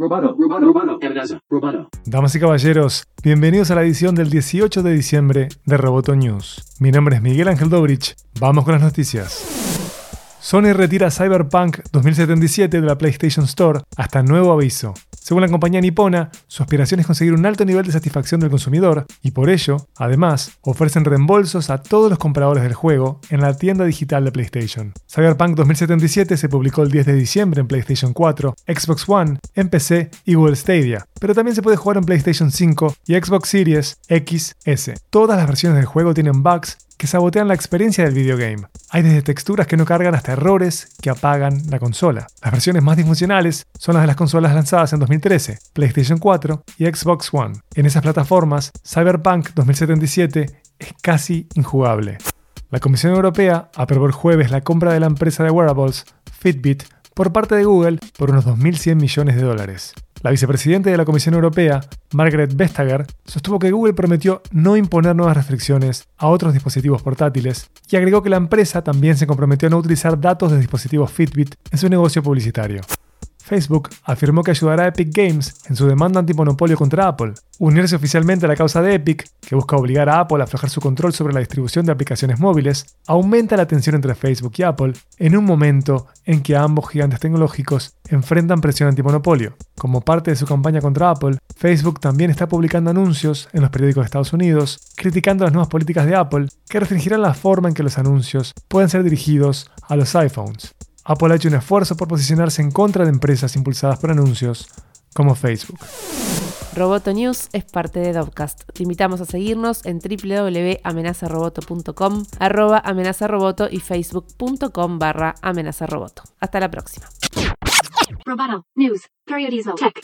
Roboto, amenaza, roboto. Damas y caballeros, bienvenidos a la edición del 18 de diciembre de Roboto News. Mi nombre es Miguel Ángel Dobrich. Vamos con las noticias. Sony retira Cyberpunk 2077 de la PlayStation Store hasta nuevo aviso. Según la compañía nipona, su aspiración es conseguir un alto nivel de satisfacción del consumidor y por ello, además, ofrecen reembolsos a todos los compradores del juego en la tienda digital de PlayStation. Cyberpunk 2077 se publicó el 10 de diciembre en PlayStation 4, Xbox One, en PC y Google Stadia, pero también se puede jugar en PlayStation 5 y Xbox Series XS. Todas las versiones del juego tienen bugs que sabotean la experiencia del videogame. Hay desde texturas que no cargan hasta errores que apagan la consola. Las versiones más disfuncionales son las de las consolas lanzadas en 2013, PlayStation 4 y Xbox One. En esas plataformas, Cyberpunk 2077 es casi injugable. La Comisión Europea aprobó el jueves la compra de la empresa de wearables Fitbit por parte de Google por unos 2.100 millones de dólares. La vicepresidenta de la Comisión Europea, Margaret Vestager, sostuvo que Google prometió no imponer nuevas restricciones a otros dispositivos portátiles y agregó que la empresa también se comprometió a no utilizar datos de dispositivos Fitbit en su negocio publicitario. Facebook afirmó que ayudará a Epic Games en su demanda antimonopolio contra Apple. Unirse oficialmente a la causa de Epic, que busca obligar a Apple a aflojar su control sobre la distribución de aplicaciones móviles, aumenta la tensión entre Facebook y Apple en un momento en que ambos gigantes tecnológicos enfrentan presión antimonopolio. Como parte de su campaña contra Apple, Facebook también está publicando anuncios en los periódicos de Estados Unidos, criticando las nuevas políticas de Apple que restringirán la forma en que los anuncios pueden ser dirigidos a los iPhones. Apple ha hecho un esfuerzo por posicionarse en contra de empresas impulsadas por anuncios como Facebook. Roboto News es parte de Dovcast. Te invitamos a seguirnos en www.amenazaroboto.com, arroba amenazaroboto y facebook.com barra amenazaroboto. Hasta la próxima. Roboto, news, periodismo, tech.